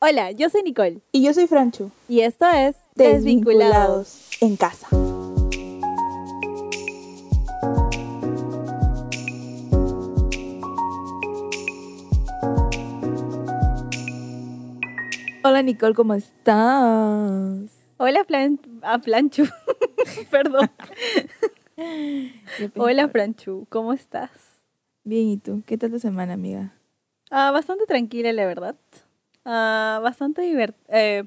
Hola, yo soy Nicole Y yo soy Franchu. y esto es Desvinculados. en casa. Hola Nicole, ¿cómo estás? Hola, Plan a Planchu. Perdón. Hola, Franchu. ¿Cómo estás? Bien, ¿y tú? ¿Qué tal tu semana, amiga? Ah, bastante tranquila, la verdad. Ah, bastante divert eh,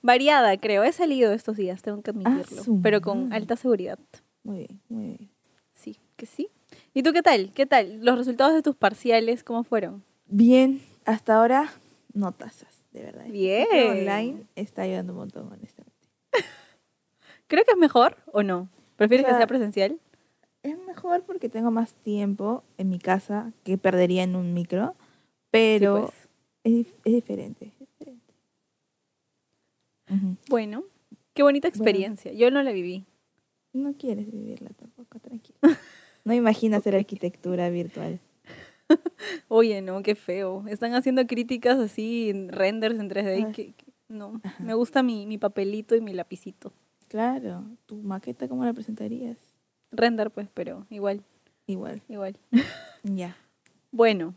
variada, creo. He salido estos días, tengo que admitirlo. su pero con alta seguridad. Muy bien, muy bien. Sí, que sí. ¿Y tú qué tal? ¿Qué tal? ¿Los resultados de tus parciales cómo fueron? Bien, hasta ahora no tasas, de verdad. Bien. Online está ayudando un montón, honestamente. ¿Creo que es mejor o no? ¿Prefieres O sea, que sea presencial? Es mejor porque tengo más tiempo en mi casa que perdería en un micro, pero Sí, pues. Es, es diferente. es diferente. Bueno, qué bonita experiencia. Yo no la viví. No quieres vivirla tampoco, tranquilo. No imaginas hacer arquitectura virtual. Oye, no, qué feo. Están haciendo críticas así, en renders en 3D. y Ay. que- que- no, Ajá. me gusta mi, mi papelito y mi lapicito. Claro, tu maqueta, ¿cómo la presentarías? Render, pues, pero igual, Igual, igual. ya. Bueno,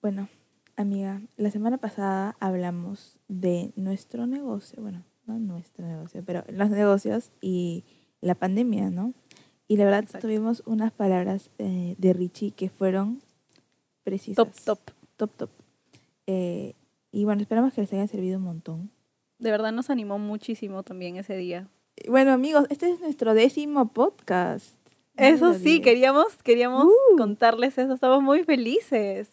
Bueno, amiga, la semana pasada hablamos de nuestro negocio, bueno, no nuestro negocio, pero los negocios y la pandemia, ¿no? Y la verdad Exacto. tuvimos unas palabras eh, de Richie que fueron precisas. top, top. Top, top. Eh, y bueno, esperamos que les haya servido un montón. De verdad nos animó muchísimo también ese día. Eh, Bueno, amigos, este es nuestro décimo podcast. Eso sí, 10. queríamos, queríamos Uh. contarles eso. Estamos muy felices.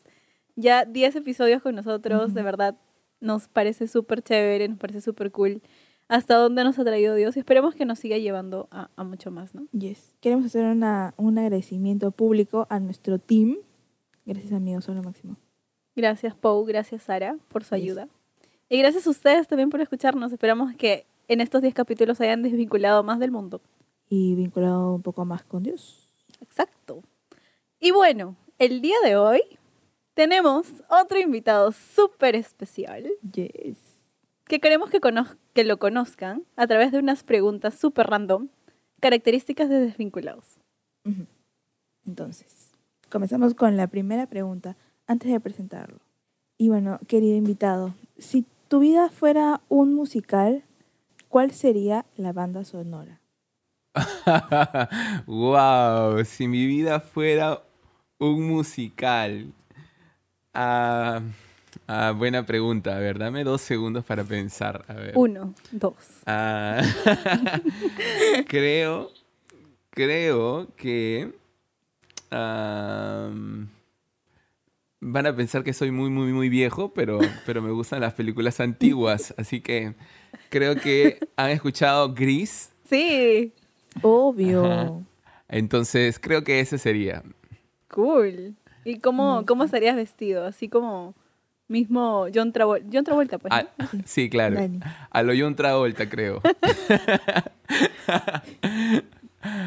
Ya 10 episodios con nosotros, de Ujú. verdad, nos parece súper chévere, nos parece súper cool. Hasta dónde nos ha traído Dios y esperemos que nos siga llevando a, a mucho más, ¿no? Yes. Queremos hacer una, un agradecimiento público a nuestro team. Gracias, amigos, son lo máximo. Gracias, Pau, gracias, Sara, por su Yes. ayuda. Y gracias a ustedes también por escucharnos. Esperamos que en estos 10 capítulos hayan desvinculado más del mundo. Y vinculado un poco más con Dios. Exacto. Y bueno, el día de hoy tenemos otro invitado súper especial Yes. que queremos que, lo conozcan a través de unas preguntas súper random, características de desvinculados. Entonces, comenzamos con la primera pregunta antes de presentarlo. Y bueno, querido invitado, si tu vida fuera un musical, ¿cuál sería la banda sonora? wow, si mi vida fuera un musical. Ah, ah, buena pregunta. A ver, dame dos segundos para pensar. A ver. Uno, dos. Ah, creo, creo que van a pensar que soy muy, muy, muy viejo, pero, pero me gustan las películas antiguas. Así que creo que han escuchado Gris. Sí, Obvio. Ajá. Entonces creo que ese sería. cool. ¿Y cómo, Me cómo estarías vestido? Así como mismo John Travolta. John Travolta, pues. ¿no? Ah, sí, claro. Dani. A lo John Travolta, creo.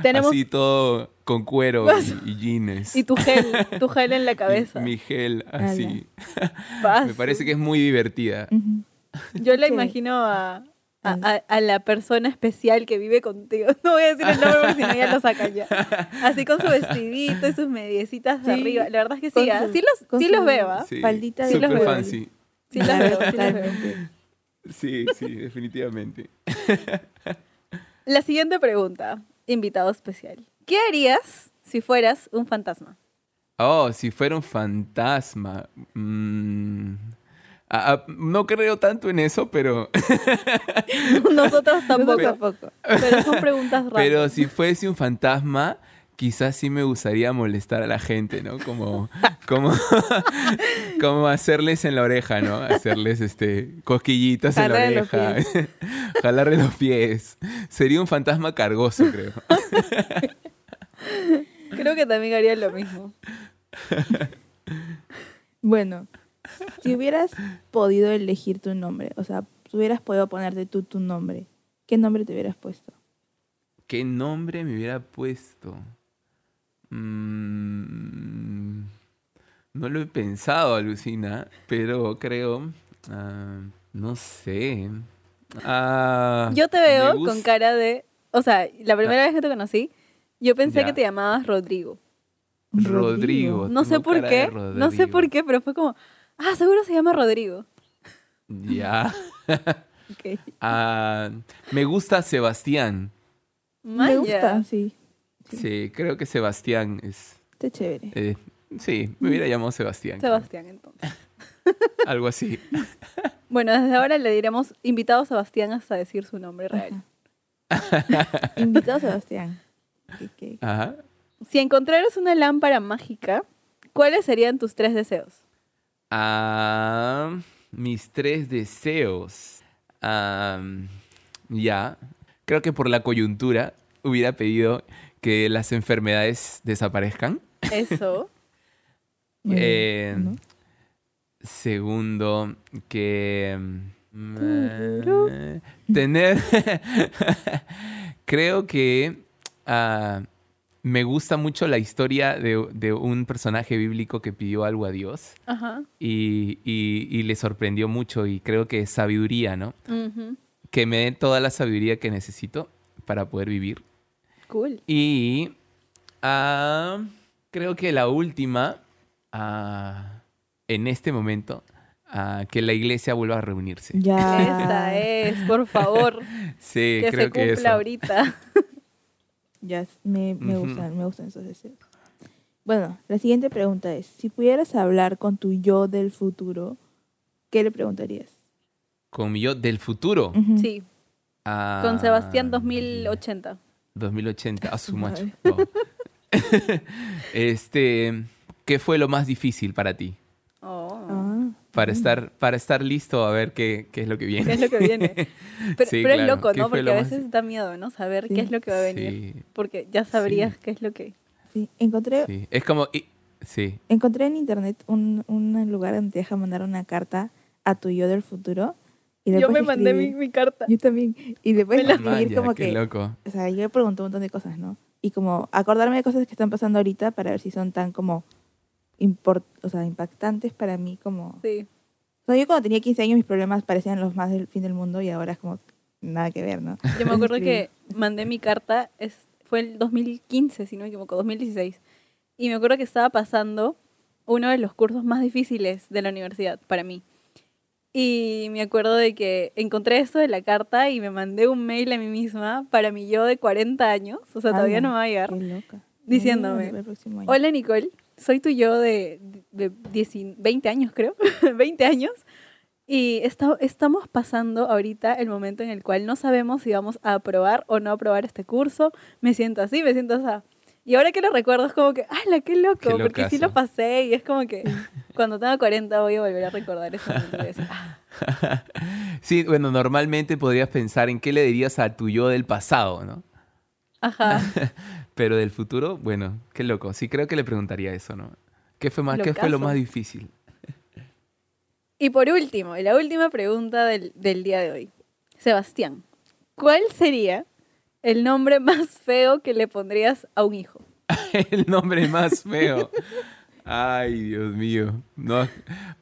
Tenemos Así todo con cuero y, y jeans. y tu gel, tu gel en la cabeza. Mi, gel, así. Me parece que es muy divertida. Yo la Sí. imagino a, a, Al- a- a la persona especial que vive contigo. No voy a decir el nombre porque si no ya lo sacan ya. Así con su vestidito y sus mediecitas de Sí. arriba. La verdad es que sí, ¿ah? su- sí los, con sí los veo, ¿ah? Sí, Faldita de Sí los veo. fancy. Sí los veo, sí los veo. Totalmente. Sí, sí, definitivamente. La siguiente pregunta, invitado especial. ¿Qué harías si fueras un fantasma? Oh, si fuera un fantasma. mm, ah, ah, no creo tanto en eso, pero, Nosotros tampoco. Tampoco. Pero son preguntas raras. pero si fuese un fantasma, quizás sí me gustaría molestar a la gente, ¿no? Como, como, como hacerles en la oreja, ¿no? Hacerles este cosquillitas en la oreja, jalarle los pies. Sería un fantasma cargoso, creo. Creo que también haría lo mismo. Bueno, si hubieras podido elegir tu nombre, o sea, si hubieras podido ponerte tú tu nombre, ¿qué nombre te hubieras puesto? ¿Qué nombre me hubiera puesto? Mm, no lo he pensado, Alucina, pero creo Ah, no sé. Ah, Yo te veo con cara de... O sea, la primera vez que te conocí, yo pensé Ya. que te llamabas Rodrigo. Rodrigo. No sé por qué, no sé por Rodrigo. qué, pero fue como, ah, seguro se llama Rodrigo. Ya. Ok. Ah, me gusta Sebastián. Me gusta, sí. Sí, creo que Sebastián es... Está chévere. eh, sí, me hubiera llamado Sebastián. creo. Sebastián, entonces. Algo así. Bueno, desde ahora le diremos invitado Sebastián hasta decir su nombre real. Invitado Sebastián. Ajá. Si encontraras una lámpara mágica, ¿cuáles serían tus tres deseos? Mis tres deseos. Ya. Creo que por la coyuntura hubiera pedido que las enfermedades desaparezcan. Eso. Eh, ¿no? Segundo, que... mm, eh, tener... Creo que ah, me gusta mucho la historia de, de un personaje bíblico que pidió algo a Dios Ajá. y, y- y le sorprendió mucho y creo que es sabiduría, ¿no? Que me dé toda la sabiduría que necesito para poder vivir. Cool. Y ah, creo que la última, ah, en este momento, ah, que la iglesia vuelva a reunirse. Ya. Esa es, por favor, Sí, que creo se que cumpla eso. ahorita. Ya, me, me gustan, me gustan esos deseos. Bueno, la siguiente pregunta es, si pudieras hablar con tu yo del futuro, ¿qué le preguntarías? Con mi yo del futuro. Ujú. Sí, Ah, con Sebastián 2080. 2080, a su Madre. macho. Este, ¿qué fue lo más difícil para ti? Ah, Para estar, para estar listo a ver qué, qué es lo que viene. ¿Qué es lo que viene? Pero, Sí, pero es claro. loco, ¿Qué ¿no? Porque lo a más- veces da miedo, ¿no? Saber Sí. qué es lo que va a venir. Sí, Porque ya sabrías Sí. qué es lo que... Sí, encontré, sí. Es como... y- sí. encontré en internet un, un lugar donde te deja mandar una carta a tu yo del futuro. Y Yo me puedes mandé mi, escribir- mi carta. Yo también. Y Me la- escribir Maya, como qué que... loco. O sea, yo le pregunto un montón de cosas, ¿no? Y como acordarme de cosas que están pasando ahorita para ver si son tan como... import- o sea, impactantes para mí como... Sí. O sea, yo cuando tenía 15 años mis problemas parecían los más del fin del mundo y ahora es como nada que ver, ¿no? Yo me acuerdo que mandé mi carta, es, fue el 2015, si no me equivoco, 2016. Y me acuerdo que estaba pasando uno de los cursos más difíciles de la universidad para mí. Y me acuerdo de que encontré esto de la carta y me mandé un mail a mí misma para mi yo de 40 años, o sea, todavía Ala, no me va a llegar, diciéndome. Hola Nicole, soy tu yo de, de 10 20 años creo, 20 años. Y esta- estamos pasando ahorita el momento en el cual no sabemos si vamos a aprobar o no aprobar este curso. Me siento así, me siento así. Y ahora que lo recuerdo es como que, ¡hala, qué loco! Qué porque sí lo pasé y es como que cuando tenga 40 voy a volver a recordar ese momento y decir, "Ah, Sí, bueno, normalmente podrías pensar en qué le dirías a tu yo del pasado, ¿no? ajá. Pero del futuro, bueno, qué loco. Sí, creo que le preguntaría eso, ¿no? ¿Qué fue, más, ¿qué fue lo más difícil? Y por último, la última pregunta del, del día de hoy. Sebastián, ¿cuál sería el nombre más feo que le pondrías a un hijo? El nombre más feo. Ay, Dios mío. No,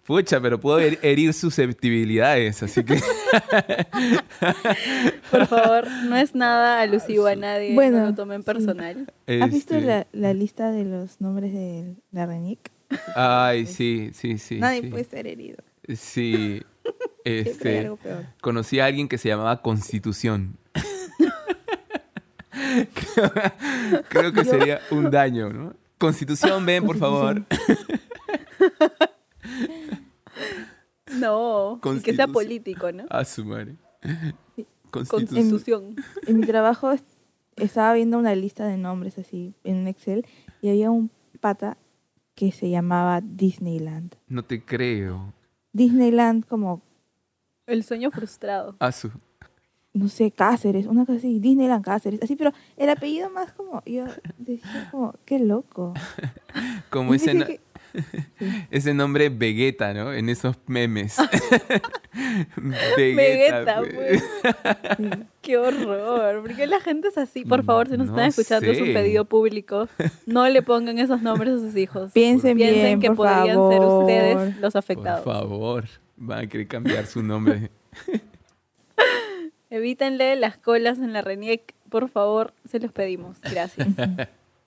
pucha, pero puedo her- herir susceptibilidades, así que... Por favor, no es nada alusivo a nadie, Bueno, no lo tomen personal. ¿Has visto este, la, la lista de los nombres de la RENIC? Ay, sí, sí, sí. Nadie sí. puede ser herido. Sí. Este, algo peor. conocí a alguien que se llamaba Constitución. creo, creo que sería un daño, ¿no? Constitución, ven, por favor. No, y que sea político, ¿no? A su madre. Constitución. En mi trabajo es- estaba viendo una lista de nombres así en un Excel y había un pata que se llamaba Disneyland. No te creo. Disneyland como, El sueño frustrado. A su. No sé, Cáceres, una cosa así, Disneyland Cáceres, así, pero el apellido más como, yo decía como, qué loco. Como ese, no- que- ese nombre Vegeta, ¿no? En esos memes. Vegeta, güey. pues. sí. Qué horror. ¿Por qué la gente es así? Por favor, si nos No están escuchando, es un sé. pedido público. No le pongan esos nombres a sus hijos. Piensen Piensen bien, que por podrían favor. ser ustedes los Por afectados. favor. van a querer cambiar su nombre. Evítenle las colas en la RENIEC, por favor, se los pedimos. Gracias.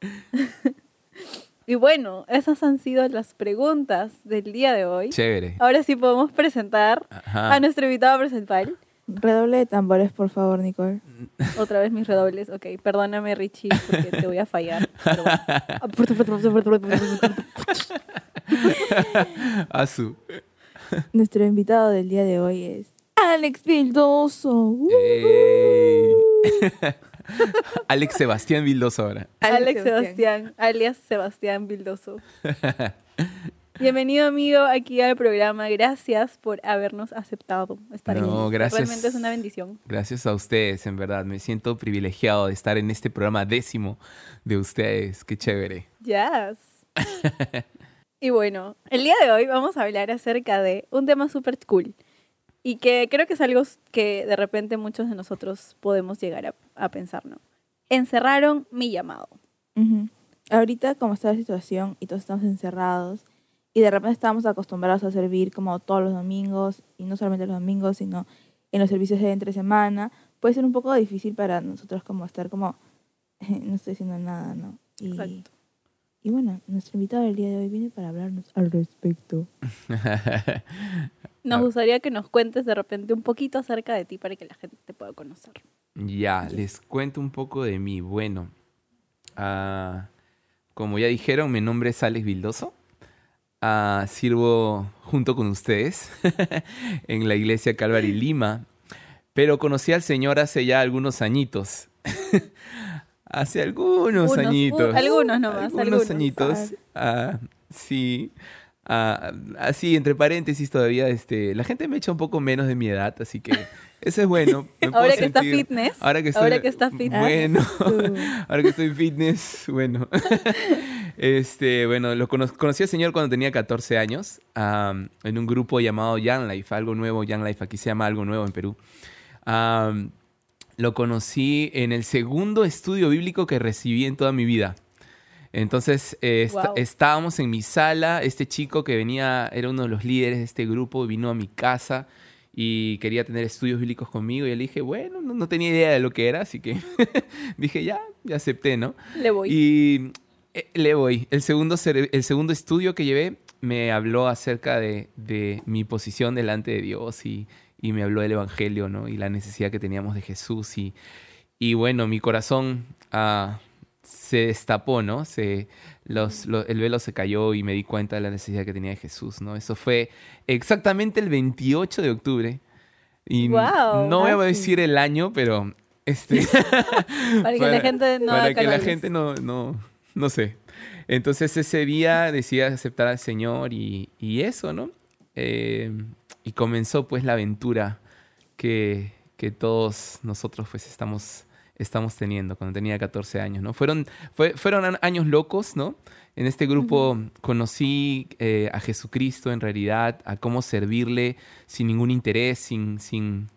y bueno, esas han sido las preguntas del día de hoy. Chévere. Ahora sí podemos presentar Ajá. a nuestro invitado principal. Redoble de tambores, por favor, Nicole. Otra vez mis redobles. Ok, perdóname, Richie, porque te voy a fallar. pero bueno. Azu. Nuestro invitado del día de hoy es Alex Vildoso. Uh. Alex Sebastián Vildoso ahora. Alex Sebastián, alias Sebastián Bildoso. Bienvenido, amigo, aquí al programa. Gracias por habernos aceptado estar No, aquí. gracias. Realmente es una bendición. Gracias a ustedes, en verdad. Me siento privilegiado de estar en este programa décimo de ustedes. Qué chévere. Yes. y bueno, el día de hoy vamos a hablar acerca de un tema súper cool. Y que creo que es algo que de repente muchos de nosotros podemos llegar a, a pensar, ¿no? Encerraron mi llamado. Ahorita, como está la situación y todos estamos encerrados, y de repente estamos acostumbrados a servir como todos los domingos, y no solamente los domingos, sino en los servicios de entre semana, puede ser un poco difícil para nosotros como estar como, no estoy haciendo nada, ¿no? Y, Exacto. y bueno, nuestro invitado del día de hoy viene para hablarnos al respecto. Nos gustaría que nos cuentes de repente un poquito acerca de ti para que la gente te pueda conocer. Ya, les cuento un poco de mí. Bueno, ah, como ya dijeron, mi nombre es Alex Vildoso. Ah, sirvo junto con ustedes en la iglesia Calvary Lima, pero conocí al Señor hace ya algunos añitos. hace algunos Unos, añitos. uh, algunos nomás, Algunos algunos. añitos. Ah, sí. Ah, así, entre paréntesis todavía, este, la gente me echa un poco menos de mi edad, así que eso es bueno. Ahora que está fitness. Ahora que, estoy, ahora que está fitness. Bueno, ahora que estoy fitness, bueno. este, bueno, lo cono- conocí al señor cuando tenía 14 años, en un grupo llamado Young Life, algo nuevo, Young Life, aquí se llama algo nuevo en Perú. Lo conocí en el segundo estudio bíblico que recibí en toda mi vida. Entonces, eh, est- Wow. estábamos en mi sala, este chico que venía, era uno de los líderes de este grupo, vino a mi casa y quería tener estudios bíblicos conmigo y le dije, bueno, no, no tenía idea de lo que era, así que dije, ya, ya acepté, ¿no? Le voy. Y eh, le voy. El segundo, el segundo estudio que llevé me habló acerca de, de mi posición delante de Dios y, y me habló del Evangelio, ¿no? Y la necesidad que teníamos de Jesús. Y, y bueno, mi corazón ah, se destapó, ¿no? Se, los, lo- el velo se cayó y me di cuenta de la necesidad que tenía de Jesús, ¿no? Eso fue exactamente el 28 de octubre. Y Guau, no voy a decir el año, pero este... para que la gente no para que la gente no, no, no sé. Entonces ese día decidí aceptar al Señor y, y eso, ¿no? Eh, y comenzó pues la aventura que, que todos nosotros pues estamos, estamos teniendo cuando tenía 14 años, ¿no? Fueron, fue- fueron años locos, ¿no? En este grupo conocí eh, a Jesucristo en realidad, a cómo servirle sin ningún interés, sin, sin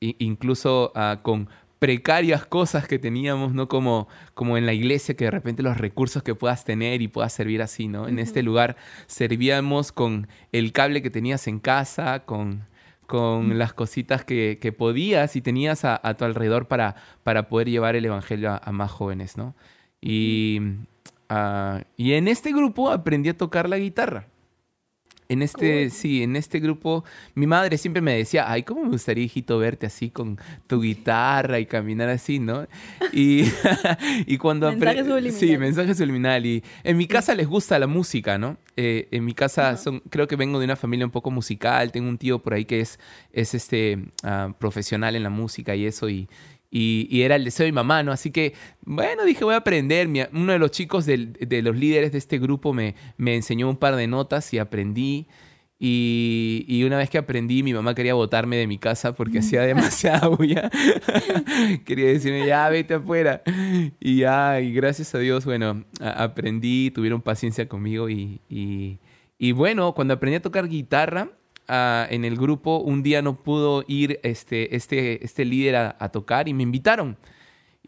incluso ah, con precarias cosas que teníamos, ¿no? Como, como en la iglesia, que de repente los recursos que puedas tener y puedas servir así, ¿no? En este lugar servíamos con el cable que tenías en casa, con, con las cositas que, que podías y tenías a, a tu alrededor para, para poder llevar el evangelio a, a más jóvenes, ¿no? Y, ah, y en este grupo aprendí a tocar la guitarra. En este, Cool. sí, en este grupo, mi madre siempre me decía, ay, cómo me gustaría, hijito, verte así con tu guitarra y caminar así, ¿no? Y, y cuando... Mensaje subliminal. Sí, mensaje subliminal. Y en mi casa les gusta la música, ¿no? Eh, en mi casa Ajá. son, creo que vengo de una familia un poco musical, tengo un tío por ahí que es, es este, ah, profesional en la música y eso, y, y, y era el deseo de mi mamá, ¿no? Así que, bueno, dije, voy a aprender. Mi- uno de los chicos del- de los líderes de este grupo me, me enseñó un par de notas y aprendí. Y, y una vez que aprendí, mi mamá quería botarme de mi casa porque hacía demasiada bulla. quería decirme, ya, vete afuera. Y ya, y gracias a Dios, bueno, a- aprendí, tuvieron paciencia conmigo. Y, y, y bueno, cuando aprendí a tocar guitarra, ah, en el grupo, un día no pudo ir este, este, este líder a, a tocar y me invitaron.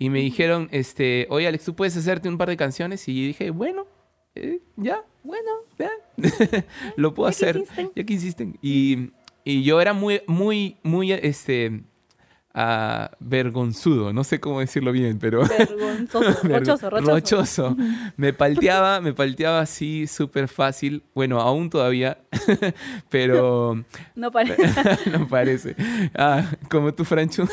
Y me dijeron, este, oye Alex, ¿tú puedes hacerte un par de canciones? Y dije, bueno, eh, ya, Bueno, Vean, lo puedo Ya que hacer. insisten. Ya que insisten. Y, y yo era muy, muy, muy, este, vergonzudo. No sé cómo decirlo bien, pero... Vergonzoso. Vergo- Rochoso, rochoso. rochoso. Me palteaba, me palteaba así súper fácil. Bueno, aún todavía, pero No parece. no parece. Ah, como tu Franchu.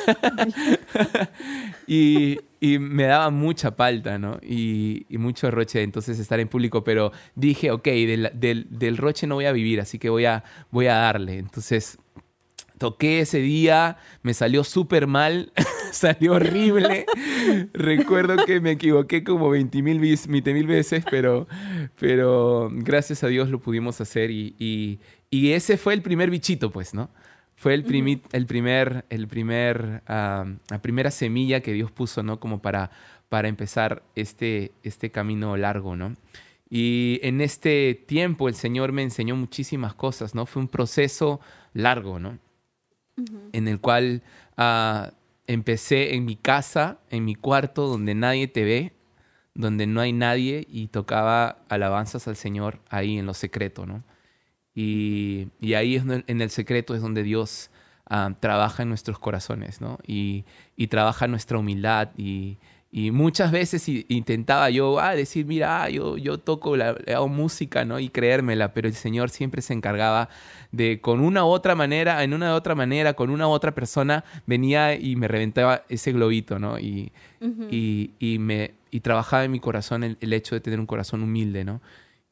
y, y me daba mucha palta, ¿no? Y, y mucho roche, entonces estar en público. Pero dije, ok, del, del, del roche no voy a vivir, así que voy a, voy a darle. Entonces toqué ese día, me salió súper mal, salió horrible. Recuerdo que me equivoqué como 20 mil veces, pero, pero gracias a Dios lo pudimos hacer y, y- y ese fue el primer bichito, pues, ¿no? Fue el, primi- el primer, el primer, ah, la primera semilla que Dios puso, ¿no? Como para, para empezar este, este camino largo, ¿no? Y en este tiempo el Señor me enseñó muchísimas cosas, ¿no? Fue un proceso largo, ¿no? En el cual ah, empecé en mi casa, en mi cuarto, donde nadie te ve, donde no hay nadie, y tocaba alabanzas al Señor ahí en lo secreto, ¿no? Y, y ahí en el secreto es donde Dios ah, trabaja en nuestros corazones, ¿no? Y, y trabaja nuestra humildad y, y muchas veces intentaba yo ah, decir, mira, ah, yo, yo toco, la, hago música, ¿no? Y creérmela, pero el Señor siempre se encargaba de, con una u otra manera, en una u otra manera, con una u otra persona, venía y me reventaba ese globito, ¿no? Y, y, y me, y trabajaba en mi corazón el, el hecho de tener un corazón humilde, ¿no?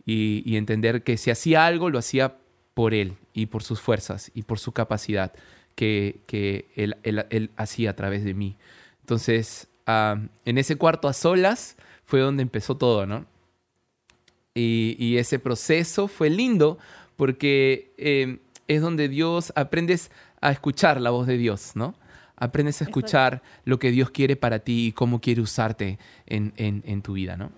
Y, y entender que si hacía algo, lo hacía por Él y por sus fuerzas y por su capacidad que, que él, él- él hacía a través de mí. Entonces, en ese cuarto a solas fue donde empezó todo, ¿no? Y, y ese proceso fue lindo porque eh, es donde Dios aprendes a escuchar la voz de Dios, ¿no? Aprendes a escuchar lo que Dios quiere para ti y cómo quiere usarte en, en- en tu vida, ¿no?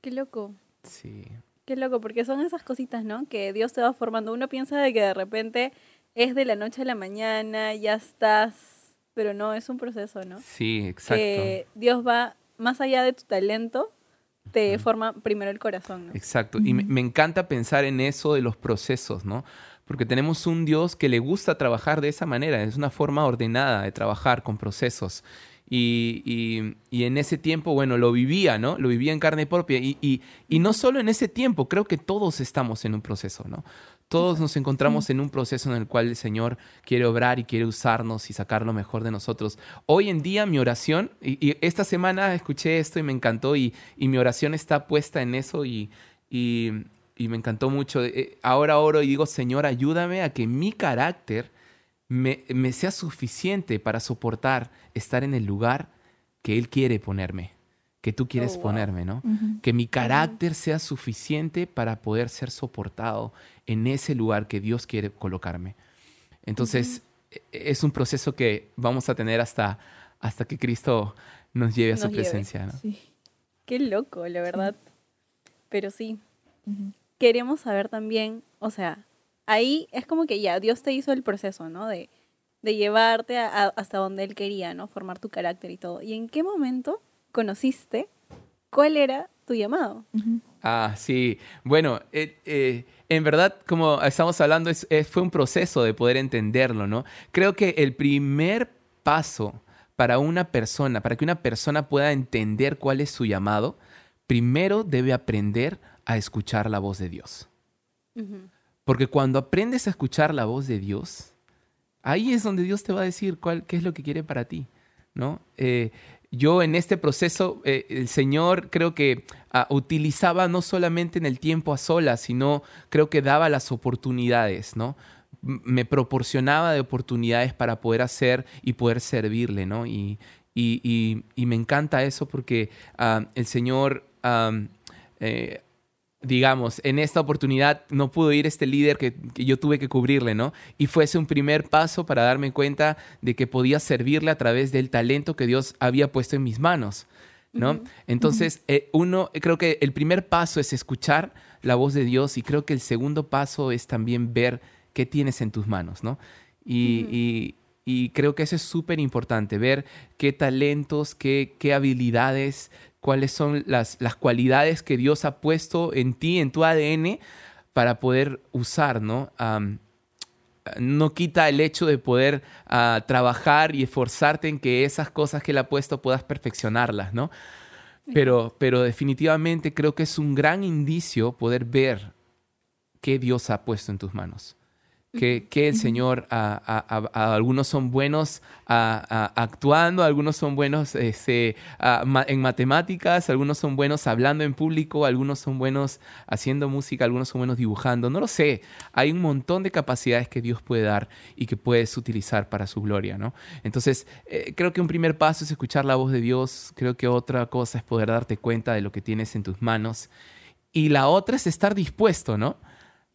Qué loco. Sí. Qué loco, porque son esas cositas, ¿no? Que Dios te va formando. Uno piensa de que de repente es de la noche a la mañana, ya estás, pero no, es un proceso, ¿no? Sí, exacto. Que Dios va más allá de tu talento, te forma primero el corazón, ¿no? Exacto. Y me, me encanta pensar en eso de los procesos, ¿no? Porque tenemos un Dios que le gusta trabajar de esa manera. Es una forma ordenada de trabajar con procesos. Y, y- y en ese tiempo, bueno, lo vivía, ¿no? Lo vivía en carne propia. Y, y- y no solo en ese tiempo, creo que todos estamos en un proceso, ¿no? Todos nos encontramos en un proceso en el cual el Señor quiere obrar y quiere usarnos y sacar lo mejor de nosotros. Hoy en día mi oración, y, y esta semana escuché esto y me encantó y, y mi oración está puesta en eso y, y, y me encantó mucho. Eh, Ahora oro y digo, Señor, ayúdame a que mi carácter me, me sea suficiente para soportar estar en el lugar que Él quiere ponerme, que tú quieres Oh, wow. ponerme, ¿no? Que mi carácter sea suficiente para poder ser soportado en ese lugar que Dios quiere colocarme. Entonces, e- es un proceso que vamos a tener hasta, hasta que Cristo nos lleve a su lleve. presencia. ¿no? Sí. Qué loco, la verdad. Pero sí, queremos saber también, o sea, ahí es como que ya Dios te hizo el proceso, ¿no? De, de llevarte a- a- hasta donde Él quería, ¿no? Formar tu carácter y todo. ¿Y en qué momento conociste cuál era tu llamado? Ah, sí. Bueno, eh, eh, en verdad, como estamos hablando, es- es- fue un proceso de poder entenderlo, ¿no? Creo que el primer paso para una persona, para que una persona pueda entender cuál es su llamado, primero debe aprender a escuchar la voz de Dios. Porque cuando aprendes a escuchar la voz de Dios, ahí es donde Dios te va a decir cuál, qué es lo que quiere para ti, ¿no? Eh, yo en este proceso, eh, el Señor creo que ah, utilizaba no solamente en el tiempo a solas, sino creo que daba las oportunidades, ¿no? Me proporcionaba de oportunidades para poder hacer y poder servirle, ¿no? Y, y- y- me encanta eso porque ah, el Señor... am, eh, digamos, en esta oportunidad no pudo ir este líder que, que yo tuve que cubrirle, ¿no? Y fuese un primer paso para darme cuenta de que podía servirle a través del talento que Dios había puesto en mis manos, ¿no? Entonces, eh, uno, creo que el primer paso es escuchar la voz de Dios y creo que el segundo paso es también ver qué tienes en tus manos, ¿no? Y- y creo que eso es súper importante, ver qué talentos, qué, qué habilidades, cuáles son las, las cualidades que Dios ha puesto en ti, en tu ADN, para poder usar, ¿no? Am, no quita el hecho de poder ah, trabajar y esforzarte en que esas cosas que Él ha puesto puedas perfeccionarlas, ¿no? Pero, pero definitivamente creo que es un gran indicio poder ver qué Dios ha puesto en tus manos. Que, que el Señor, a, a- a- a algunos son buenos actuando, algunos son buenos este, ma- en matemáticas, algunos son buenos hablando en público, algunos son buenos haciendo música, algunos son buenos dibujando, no lo sé. Hay un montón de capacidades que Dios puede dar y que puedes utilizar para su gloria, ¿no? Entonces, eh, creo que un primer paso es escuchar la voz de Dios, creo que otra cosa es poder darte cuenta de lo que tienes en tus manos y la otra es estar dispuesto, ¿no?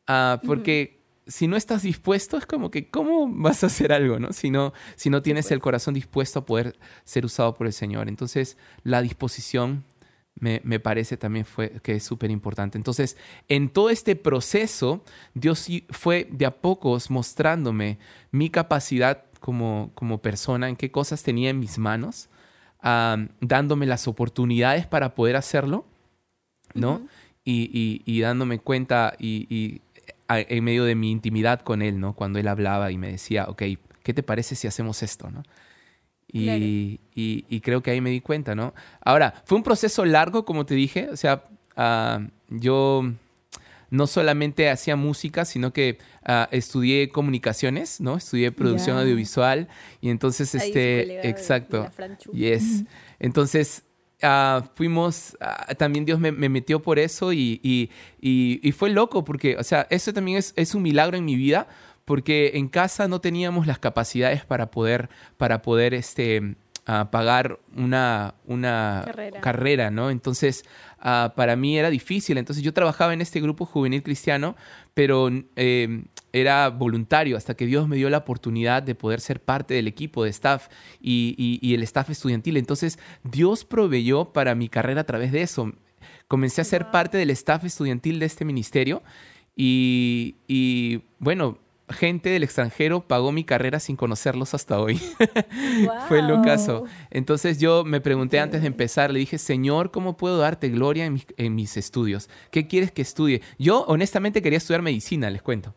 Ah, porque si no estás dispuesto, es como que, ¿cómo vas a hacer algo, no? Si no, si no tienes el corazón dispuesto a poder ser usado por el Señor. Entonces, la disposición me, me parece también fue, que es súper importante. Entonces, en todo este proceso, Dios sí fue de a pocos mostrándome mi capacidad como, como persona, en qué cosas tenía en mis manos, ah, dándome las oportunidades para poder hacerlo, ¿no? Ujú. y, y- y dándome cuenta y, y en medio de mi intimidad con él, ¿no? Cuando él hablaba y me decía, ok, ¿qué te parece si hacemos esto, no? Y, Claro. y- y creo que ahí me di cuenta, ¿no? Ahora, fue un proceso largo, como te dije, o sea, ah, yo no solamente hacía música, sino que ah, estudié comunicaciones, ¿no? Estudié producción audiovisual y entonces, Ahí este, exacto. Yes. Entonces, ah, fuimos, ah, también Dios me, me metió por eso y, y- y- y fue loco porque, o sea, eso también es, es un milagro en mi vida porque en casa no teníamos las capacidades para poder, para poder, este, ah, pagar una, una Carrera. carrera, ¿no? Entonces, ah, para mí era difícil. Entonces, yo trabajaba en este grupo juvenil cristiano, pero eh, era voluntario hasta que Dios me dio la oportunidad de poder ser parte del equipo de staff y, y- y el staff estudiantil. Entonces, Dios proveyó para mi carrera a través de eso. Comencé a ser Wow. parte del staff estudiantil de este ministerio y, y, bueno, gente del extranjero pagó mi carrera sin conocerlos hasta hoy. Fue lo caso. Entonces yo me pregunté antes de empezar, le dije, Señor, ¿cómo puedo darte gloria en mis, en mis estudios? ¿Qué quieres que estudie? Yo honestamente quería estudiar medicina, les cuento.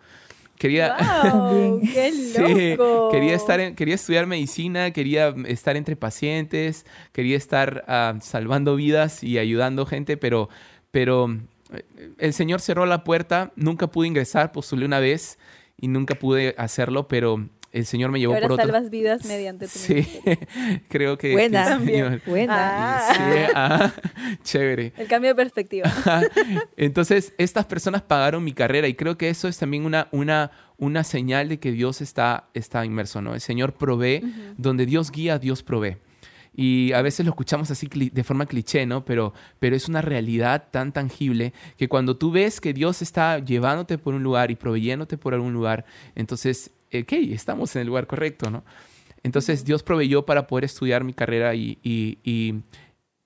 Quería... Wow. ¡Qué Sí, loco! quería, estar en- quería estudiar medicina, quería estar entre pacientes, quería estar ah, salvando vidas y ayudando gente, pero, pero eh, el Señor cerró la puerta, nunca pude ingresar, postulé una vez y nunca pude hacerlo, pero el Señor me llevó ahora por otro... salvas vidas mediante tu Sí, creo que, que Buena. el Señor... Buena. Ah. Sí, ah, chévere. El cambio de perspectiva. Entonces, estas personas pagaron mi carrera y creo que eso es también una, una, una señal de que Dios está, está inmerso, ¿no? El Señor provee, donde Dios guía, Dios provee. Y a veces lo escuchamos así de forma cliché, ¿no? Pero, pero es una realidad tan tangible que cuando tú ves que Dios está llevándote por un lugar y proveyéndote por algún lugar, entonces, ok, estamos en el lugar correcto, ¿no? Entonces Dios proveyó para poder estudiar mi carrera y, y, y,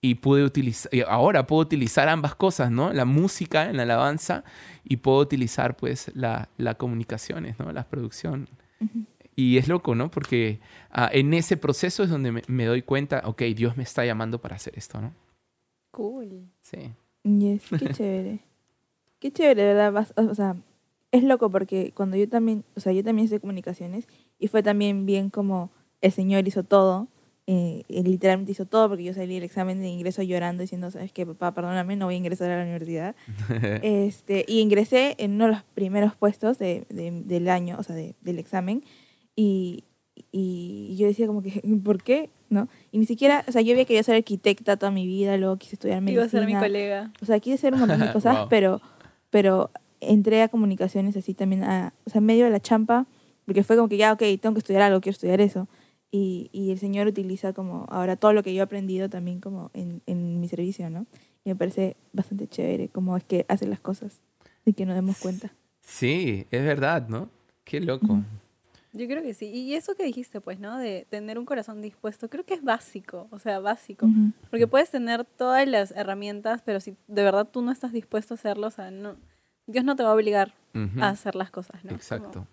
y pude utilizar, ahora puedo utilizar ambas cosas, ¿no? La música en la alabanza y puedo utilizar pues la, la comunicaciones, ¿no? La producción. Y es loco, ¿no? Porque ah, en ese proceso es donde me, me doy cuenta, ok, Dios me está llamando para hacer esto, ¿no? Cool. Sí. Yes, qué chévere. Qué chévere, ¿verdad? Vas- O sea, es loco porque cuando yo también, o sea, yo también hice comunicaciones y fue también bien como el Señor hizo todo, eh, literalmente hizo todo porque yo salí del examen de ingreso llorando diciendo, sabes qué, papá, perdóname, no voy a ingresar a la universidad. este, y ingresé en uno de los primeros puestos de, de- del año, o sea, de- del examen, y, y yo decía como que, ¿por qué? ¿No? Y ni siquiera, o sea, yo había querido ser arquitecta toda mi vida, luego quise estudiar Iba a medicina. ser mi colega. O sea, quise hacer un montón de cosas, Wow. pero, pero entré a comunicaciones así también, a, o sea, en medio de la champa, porque fue como que ya, ok, tengo que estudiar algo, quiero estudiar eso. Y, y el Señor utiliza como ahora todo lo que yo he aprendido también como en, en mi servicio, ¿no? Y me parece bastante chévere cómo es que hace las cosas y que nos demos cuenta. Sí, es verdad, ¿no? Qué loco. Ujú. Yo creo que sí. Y eso que dijiste, pues, ¿no? De tener un corazón dispuesto, creo que es básico, o sea, básico. Porque puedes tener todas las herramientas, pero si de verdad tú no estás dispuesto a hacerlo, o sea, no, Dios no te va a obligar a hacer las cosas, ¿no? Como- Exacto.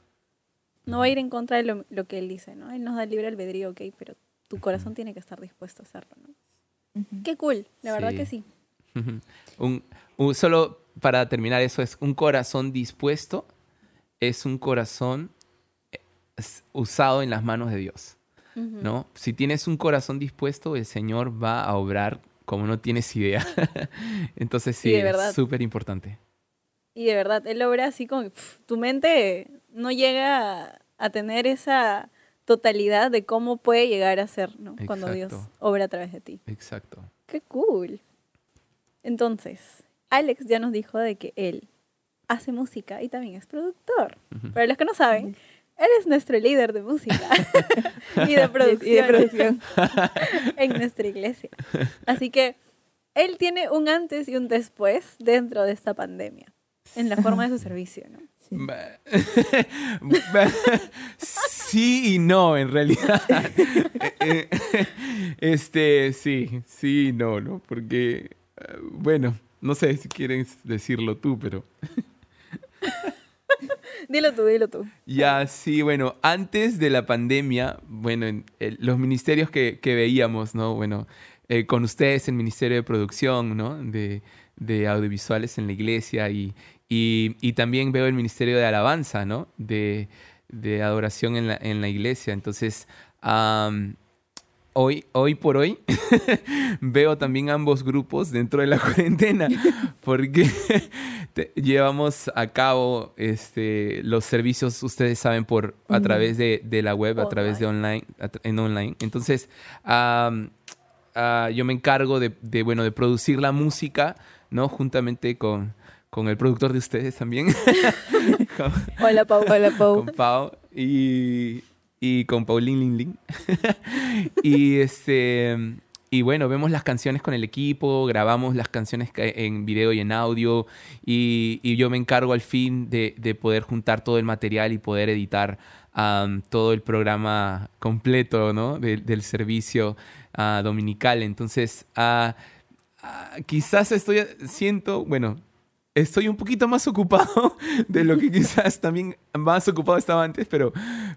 no va a ir en contra de lo, lo que Él dice, ¿no? Él nos da libre albedrío, ok, pero tu corazón tiene que estar dispuesto a hacerlo, ¿no? Qué cool, la verdad que sí. Un- un- solo para terminar eso es un corazón dispuesto es un corazón usado en las manos de Dios. ¿no? Si tienes un corazón dispuesto, el Señor va a obrar como no tienes idea. Entonces sí, es súper importante. Y de verdad, él obra así como que pf, tu mente no llega a, tener esa totalidad de cómo puede llegar a ser, ¿no? Cuando Dios obra a través de ti. Exacto. Qué cool. Entonces, Alex ya nos dijo de que él hace música y también es productor. Ujú. Para los que no saben, él es nuestro líder de música y de producción, Y de producción. en nuestra iglesia. Así que él tiene un antes y un después dentro de esta pandemia, en la forma de su servicio, ¿no? Sí y no, en realidad. Eh, eh, Este, sí, sí y no, ¿no? Porque, eh, bueno, no sé si quieres decirlo tú, pero Dilo tú, dilo tú. ya sí, bueno, antes de la pandemia, bueno, en, eh, los ministerios que, que veíamos, ¿no? Bueno, eh, con ustedes el Ministerio de Producción, ¿no? De, de audiovisuales en la iglesia y, y, y también veo el Ministerio de Alabanza, ¿no? De, de adoración en la, en la iglesia. Entonces, am, hoy, hoy por hoy veo también ambos grupos dentro de la cuarentena porque te- llevamos a cabo este, los servicios, ustedes saben, por a través de, de la web, a través de online, en online. Entonces, am, ah, yo me encargo de, de, bueno, de producir la música, ¿no? Juntamente con, con el productor de ustedes también, con, Hola, Pau. Hola, Pau. con Pau y, y con Paulín Lin Lin. y este y bueno, vemos las canciones con el equipo, grabamos las canciones en video y en audio y, yo me encargo al fin de, de poder juntar todo el material y poder editar am, todo el programa completo ¿no? de- del servicio ah, dominical. Entonces, ah, ah, quizás estoy, siento, bueno, estoy un poquito más ocupado de lo que quizás también más ocupado estaba antes, pero,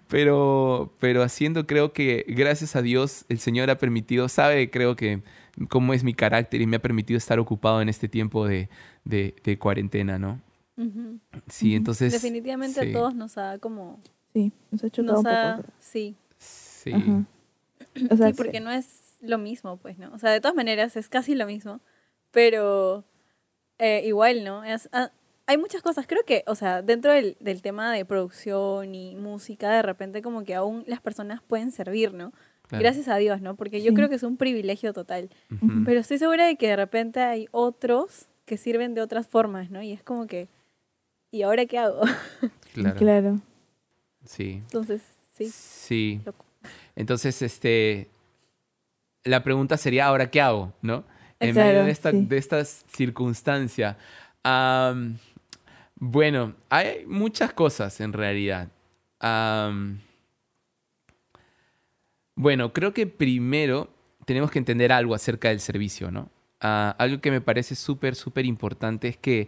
pero, pero haciendo creo que gracias a Dios el Señor ha permitido, sabe creo que cómo es mi carácter y me ha permitido estar ocupado en este tiempo de, de- de cuarentena, ¿no? Sí, entonces... Definitivamente sí, a todos nos ha como... Sí, nos ha chocado Nos un ha, poco. sí, Sí, Ajá. O sea, sí, porque no es lo mismo, pues, ¿no? O sea, de todas maneras es casi lo mismo, pero eh, igual, ¿no? Es, ah, hay muchas cosas, creo que, o sea, dentro del, del tema de producción y música, de repente como que aún las personas pueden servir, ¿no? claro. Gracias a Dios, ¿no? Porque yo Sí. creo que es un privilegio total. Pero estoy segura de que de repente hay otros que sirven de otras formas, ¿no? Y es como que, ¿y ahora qué hago? Claro. claro. Sí. Entonces, sí, Sí. loco. Entonces, este, la pregunta sería, ¿ahora qué hago? ¿No? En Claro, medio de esta, sí. de esta circunstancia. Bueno, hay muchas cosas en realidad. Bueno, creo que primero tenemos que entender algo acerca del servicio, ¿no? Ah, algo que me parece súper, súper importante es que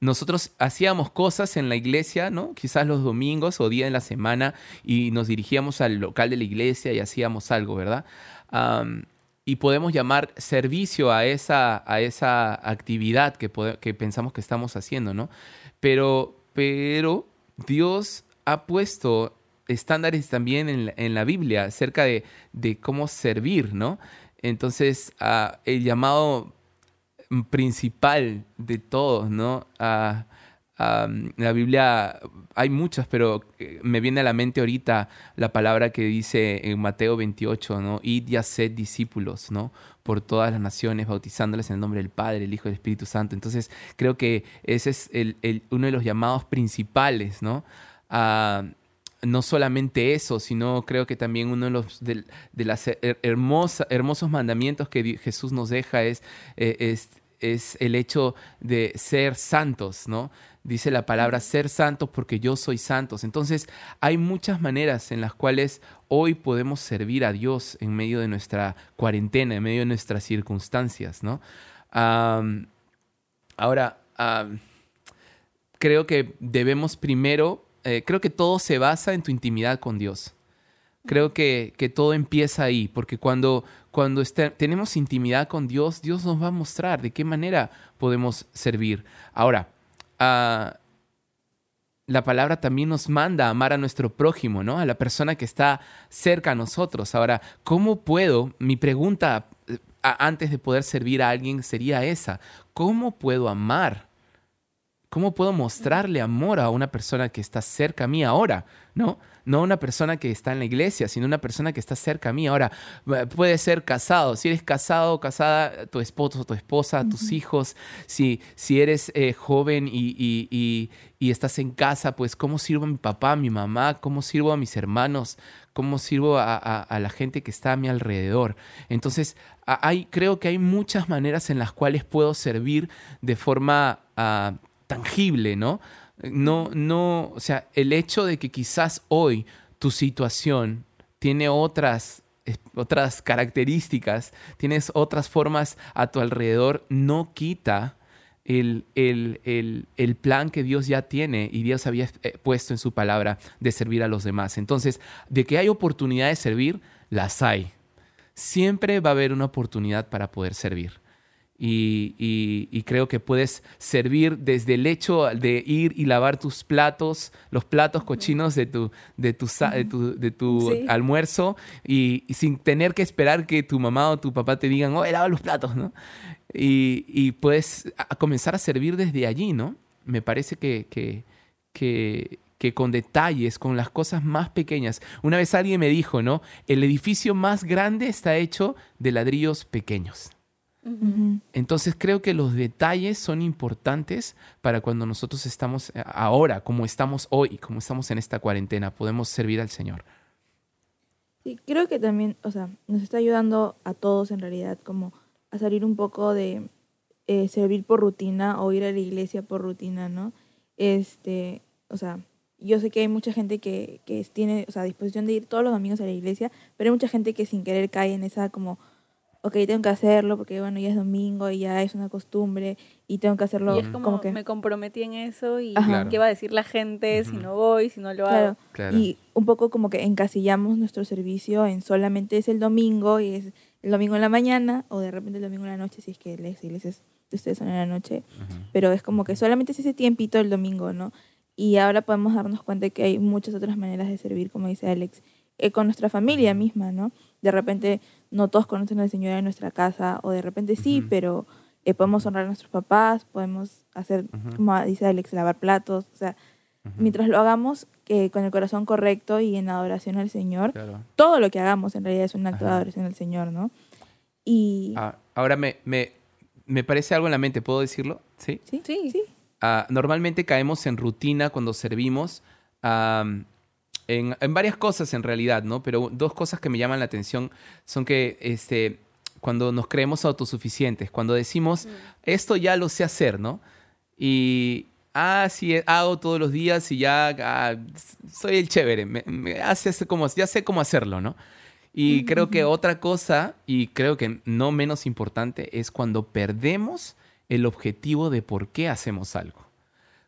nosotros hacíamos cosas en la iglesia, ¿no? Quizás los domingos o día de la semana y nos dirigíamos al local de la iglesia y hacíamos algo, ¿verdad? Am, y podemos llamar servicio a esa, a esa actividad que, que pensamos que estamos haciendo, ¿no? Pero, pero Dios ha puesto estándares también en la, en la Biblia acerca de, de cómo servir, ¿no? Entonces, ah, el llamado principal de todos, ¿no? Ah, ah, la Biblia, hay muchas, pero eh, me viene a la mente ahorita la palabra que dice en Mateo 28, ¿no? Id y haced discípulos, ¿no? Por todas las naciones, bautizándoles en el nombre del Padre, el Hijo y el Espíritu Santo. Entonces, creo que ese es el- uno de los llamados principales, ¿no? Ah, no solamente eso, sino creo que también uno de los de, de las her- hermosa- hermosos mandamientos que Jesús nos deja es, eh, es, es el hecho de ser santos, ¿no? Dice la palabra ser santos porque yo soy santos. Entonces hay muchas maneras en las cuales hoy podemos servir a Dios en medio de nuestra cuarentena, en medio de nuestras circunstancias, ¿no? Ahora, creo que debemos primero, eh, creo que todo se basa en tu intimidad con Dios. Creo que, que todo empieza ahí, porque cuando, cuando este- tenemos intimidad con Dios, Dios nos va a mostrar de qué manera podemos servir. Ahora, la palabra también nos manda a amar a nuestro prójimo, ¿no? A la persona que está cerca a nosotros. Ahora, ¿cómo puedo? Mi pregunta eh, antes de poder servir a alguien sería esa. ¿Cómo puedo amar? ¿Cómo puedo mostrarle amor a una persona que está cerca a mí ahora? ¿No? No una persona que está en la iglesia, sino una persona que está cerca a mí. Ahora, puede ser casado. Si eres casado o casada, tu esposo o tu esposa, tus hijos. Si, si eres eh, joven y, y- y- y estás en casa, pues cómo sirvo a mi papá, a mi mamá, cómo sirvo a mis hermanos, cómo sirvo a, a- a la gente que está a mi alrededor. Entonces, hay, creo que hay muchas maneras en las cuales puedo servir de forma ah, tangible, ¿no? No, no, o sea, el hecho de que quizás hoy tu situación tiene otras, eh, otras características, tienes otras formas a tu alrededor, no quita el, el- el- el plan que Dios ya tiene y Dios había eh, puesto en su palabra de servir a los demás. Entonces, de que hay oportunidad de servir, las hay. Siempre va a haber una oportunidad para poder servir. Y, y- y creo que puedes servir desde el hecho de ir y lavar tus platos, los platos cochinos de tu, de tu, de tu, de tu Sí. almuerzo, y, y sin tener que esperar que tu mamá o tu papá te digan, oh, lava los platos, ¿no? Y, y puedes a- a comenzar a servir desde allí, ¿no? Me parece que, que, que, que con detalles, con las cosas más pequeñas. Una vez alguien me dijo, ¿no? El edificio más grande está hecho de ladrillos pequeños. Entonces creo que los detalles son importantes para cuando nosotros estamos eh, ahora, como estamos hoy, como estamos en esta cuarentena, podemos servir al Señor. Sí, creo que también, o sea, nos está ayudando a todos en realidad como a salir un poco de eh, servir por rutina o ir a la iglesia por rutina, ¿no? Este, o sea, yo sé que hay mucha gente que, que tiene, o sea, disposición de ir todos los domingos a la iglesia, pero hay mucha gente que sin querer cae en esa como, ok, tengo que hacerlo porque, bueno, ya es domingo y ya es una costumbre y tengo que hacerlo Y es como, que... me comprometí en eso y. Claro. qué va a decir la gente si no voy, si no lo Claro. hago. Claro. Y un poco como que encasillamos nuestro servicio en solamente es el domingo y es el domingo en la mañana o de repente el domingo en la noche si es que las iglesias de ustedes son en la noche. Pero es como que solamente es ese tiempito el domingo, ¿no? Y ahora podemos darnos cuenta que hay muchas otras maneras de servir, como dice Alex, eh, con nuestra familia misma, ¿no? De repente no todos conocen al Señor en nuestra casa o de repente sí, pero eh, podemos honrar a nuestros papás, podemos hacer, Ujú. como dice Alex, lavar platos, o sea, mientras lo hagamos eh, con el corazón correcto y en adoración al Señor, Claro. todo lo que hagamos en realidad es un acto de adoración al Señor, ¿no? Y... Ah, ahora me, me, me parece algo en la mente, ¿puedo decirlo? Sí. ¿Sí? Sí. Sí. Ah, normalmente caemos en rutina cuando servimos en, en varias cosas en realidad, ¿no? Pero dos cosas que me llaman la atención son que este, cuando nos creemos autosuficientes, cuando decimos, esto ya lo sé hacer, ¿no? Y, ah, sí, hago todos los días y ya ah, soy el chévere, me, me hace hace como, ya sé cómo hacerlo, ¿no? Y creo que otra cosa, y creo que no menos importante, es cuando perdemos el objetivo de por qué hacemos algo.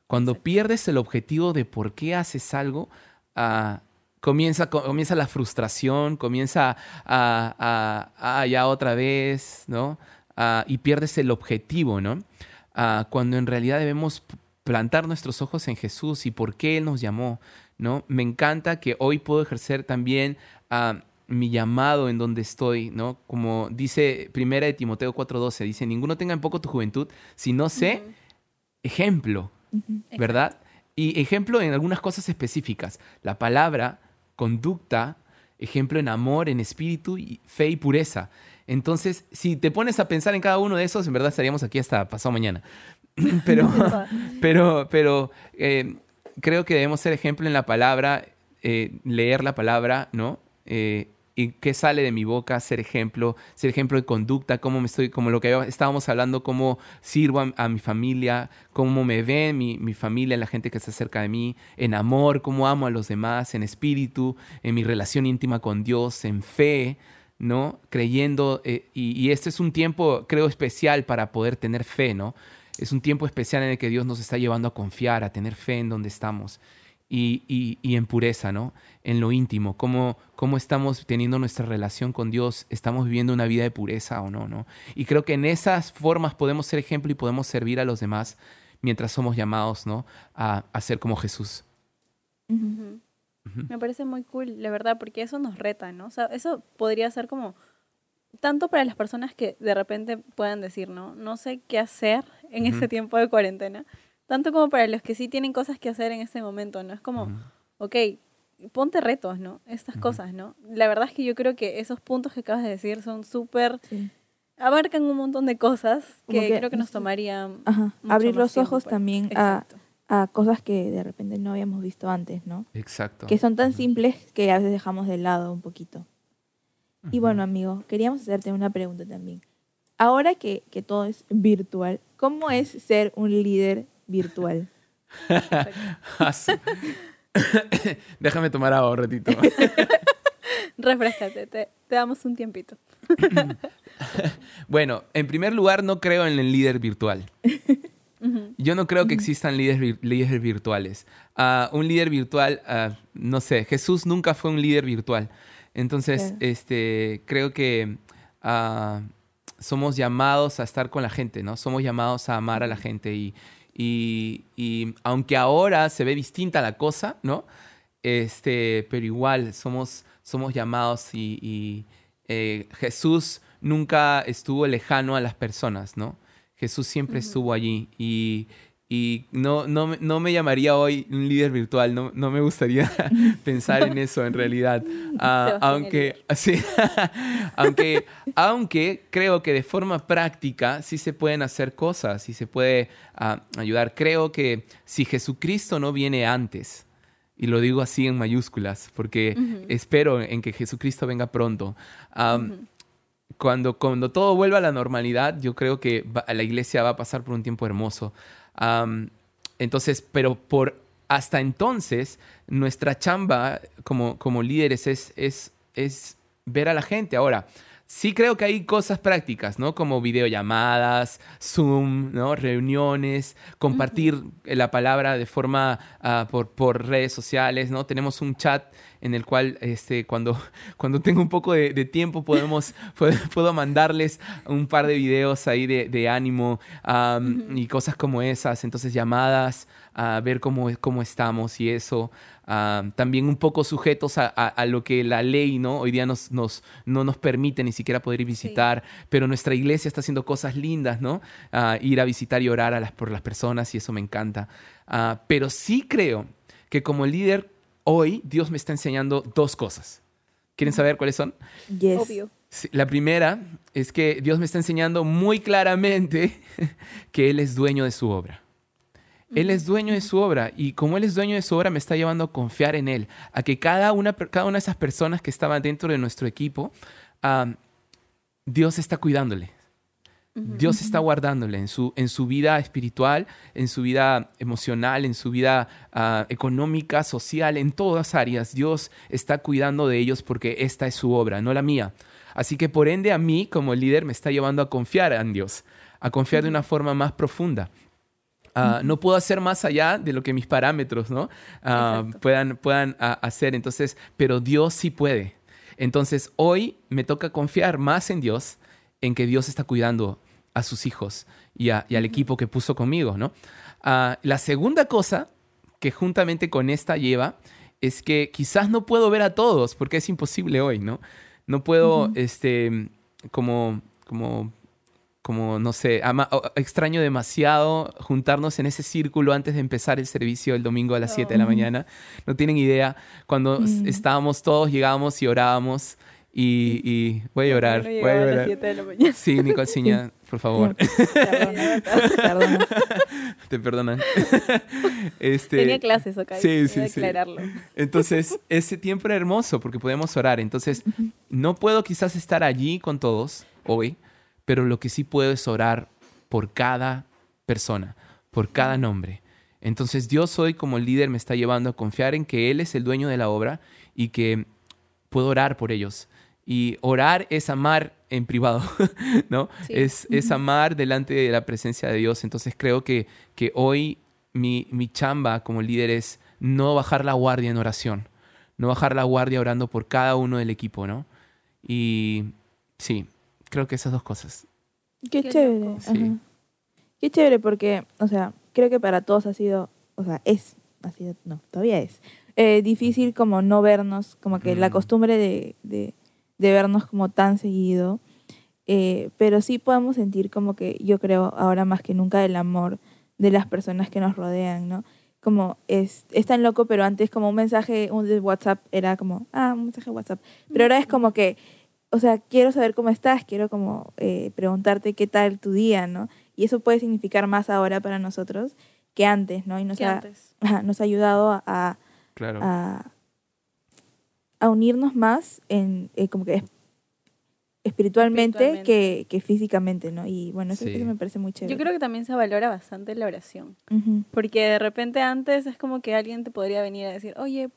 Cuando pierdes el objetivo de por qué haces algo, ah, comienza, co- comienza la frustración, comienza a, a- a, ya otra vez, ¿no? Ah, y pierdes el objetivo, ¿no? Ah, cuando en realidad debemos plantar nuestros ojos en Jesús y por qué Él nos llamó, ¿no? Me encanta que hoy puedo ejercer también ah, mi llamado en donde estoy, ¿no? Como dice Primera de Timoteo 4:12, dice, ninguno tenga en poco tu juventud, si no sé, ejemplo. ¿verdad? Y ejemplo en algunas cosas específicas. La palabra, conducta, ejemplo en amor, en espíritu, y fe y pureza. Entonces, si te pones a pensar en cada uno de esos, en verdad estaríamos aquí hasta pasado mañana. pero, pero, pero eh, creo que debemos ser ejemplo en la palabra, eh, leer la palabra, ¿no? Eh, qué sale de mi boca, ser ejemplo, ser ejemplo de conducta, cómo me estoy, como lo que estábamos hablando, cómo sirvo a, mi familia, cómo me ve mi, mi familia, la gente que está cerca de mí, en amor, cómo amo a los demás, en espíritu, en mi relación íntima con Dios, en fe, ¿no? Creyendo, eh, y este es un tiempo, creo, especial para poder tener fe, ¿no? Es un tiempo especial en el que Dios nos está llevando a confiar, a tener fe en donde estamos. Y, y- y en pureza, ¿no? En lo íntimo, cómo, cómo estamos teniendo nuestra relación con Dios, estamos viviendo una vida de pureza o no, ¿no? Y creo que en esas formas podemos ser ejemplo y podemos servir a los demás mientras somos llamados, ¿no? A, a ser como Jesús. Me parece muy cool, la verdad, porque eso nos reta, ¿no? O sea, eso podría ser como tanto para las personas que de repente puedan decir, ¿no? No sé qué hacer en ese tiempo de cuarentena, tanto como para los que sí tienen cosas que hacer en ese momento, ¿no? Es como, Ujú. ok, ponte retos, ¿no? Estas cosas, ¿no? La verdad es que yo creo que esos puntos que acabas de decir son súper, Sí. abarcan un montón de cosas que, que, creo que no nos sé. tomarían Ajá. mucho Abrir más los tiempo ojos para- también a, Exacto. a cosas que de repente no habíamos visto antes, ¿no? Exacto. Que son tan simples que a veces dejamos de lado un poquito. Y bueno, amigo, queríamos hacerte una pregunta también. Ahora que, que todo es virtual, ¿cómo es ser un líder virtual? Déjame tomar agua un ratito. Refrescate, te, te damos un tiempito. Bueno, en primer lugar, no creo en el líder virtual. Yo no creo que existan líderes, vir- líderes virtuales. Ah, un líder virtual, ah, no sé, Jesús nunca fue un líder virtual. Entonces, Claro. este, creo que ah, somos llamados a estar con la gente, ¿no? Somos llamados a amar a la gente y, y- y aunque ahora se ve distinta la cosa, ¿no? Este, pero igual somos, somos llamados y, y, eh, Jesús nunca estuvo lejano a las personas, ¿no? Jesús siempre estuvo allí y, y no, no, me- no me llamaría hoy un líder virtual, no, no me gustaría pensar en eso en realidad. El aunque, sí, aunque, aunque creo que de forma práctica sí se pueden hacer cosas, sí se puede ah, ayudar. Creo que si Jesucristo no viene antes, y lo digo así en mayúsculas, porque Ujú. espero en que Jesucristo venga pronto. am, Ujú. cuando, cuando todo vuelva a la normalidad, yo creo que va- la iglesia va a pasar por un tiempo hermoso. Entonces, pero por hasta entonces, nuestra chamba como, como líderes es, es, es ver a la gente. Ahora, sí creo que hay cosas prácticas, ¿no? Como videollamadas, Zoom, ¿no? Reuniones, compartir la palabra de forma ah, por, por redes sociales, ¿no? Tenemos un chat en el cual este, cuando, cuando tengo un poco de, de tiempo podemos, puedo, puedo mandarles un par de videos ahí de, de ánimo y cosas como esas. Entonces llamadas a ver cómo, cómo estamos y eso. Am, también un poco sujetos a, a- a lo que la ley ¿no? hoy día nos, nos, no nos permite ni siquiera poder ir visitar, pero nuestra iglesia está haciendo cosas lindas, ¿no? Ah, ir a visitar y orar a las, por las personas y eso me encanta. Ah, pero sí creo que como líder hoy Dios me está enseñando dos cosas. ¿Quieren saber cuáles son? Yes. Obvio. Sí, La primera es que Dios me está enseñando muy claramente que Él es dueño de su obra. Él es dueño de su obra y como Él es dueño de su obra me está llevando a confiar en Él, a que cada una, cada una de esas personas que estaban dentro de nuestro equipo, ah, Dios está cuidándole. Dios está guardándole en su, en su vida espiritual, en su vida emocional, en su vida ah, económica, social, en todas áreas. Dios está cuidando de ellos porque esta es su obra, no la mía. Así que por ende a mí como líder me está llevando a confiar en Dios, a confiar de una forma más profunda. Ah, No puedo hacer más allá de lo que mis parámetros ¿no? Exacto. puedan, puedan ah, hacer. Entonces, pero Dios sí puede. Entonces, hoy me toca confiar más en Dios, en que Dios está cuidando a sus hijos y, a- y al equipo que puso conmigo, ¿no? La segunda cosa que juntamente con esta lleva es que quizás no puedo ver a todos porque es imposible hoy, ¿no? No puedo, Ujú. este, como, como, como, no sé, ama- extraño demasiado juntarnos en ese círculo antes de empezar el servicio el domingo a las 7 de la Ujú. mañana. No tienen idea. Cuando Mm. estábamos todos, llegábamos y orábamos y, y voy a llorar, No voy a llegaba a las llorar. 7 de la mañana. Sí, Nicole Ciña, por favor, Perdona, perdona. te perdonan. este, Tenía clases, ok. Sí, Voy sí, sí. aclararlo. Entonces, ese tiempo era hermoso porque podemos orar. Entonces, no puedo quizás estar allí con todos hoy, pero lo que sí puedo es orar por cada persona, por cada nombre. Entonces, Dios hoy como líder me está llevando a confiar en que Él es el dueño de la obra y que puedo orar por ellos. Y orar es amar en privado, ¿no? Sí. Es, es amar delante de la presencia de Dios. Entonces creo que, que hoy mi, mi chamba como líder es no bajar la guardia en oración, no bajar la guardia orando por cada uno del equipo, ¿no? Y sí, creo que esas dos cosas. Qué, Qué chévere. Sí. Qué chévere porque, o sea, creo que para todos ha sido, o sea, es, ha sido, no, todavía es, eh, difícil como no vernos, como que la Mm. costumbre de, de, de vernos como tan seguido, eh, pero sí podemos sentir como que yo creo ahora más que nunca el amor de las personas que nos rodean, ¿no? Como es, es tan loco, pero antes como un mensaje un de WhatsApp era como, ah, un mensaje de WhatsApp, pero ahora es como que, o sea, quiero saber cómo estás, quiero como eh, preguntarte qué tal tu día, ¿no? Y eso puede significar más ahora para nosotros que antes, ¿no? Y nos, ha, antes. nos ha ayudado a, a, Claro. a- a unirnos más en eh, como que es- espiritualmente, Espiritualmente. Que, que físicamente, ¿no? Y bueno, eso, Sí. eso me parece muy chévere. Yo creo que también se valora bastante la oración. Porque de repente antes es como que alguien te podría venir a decir, oye,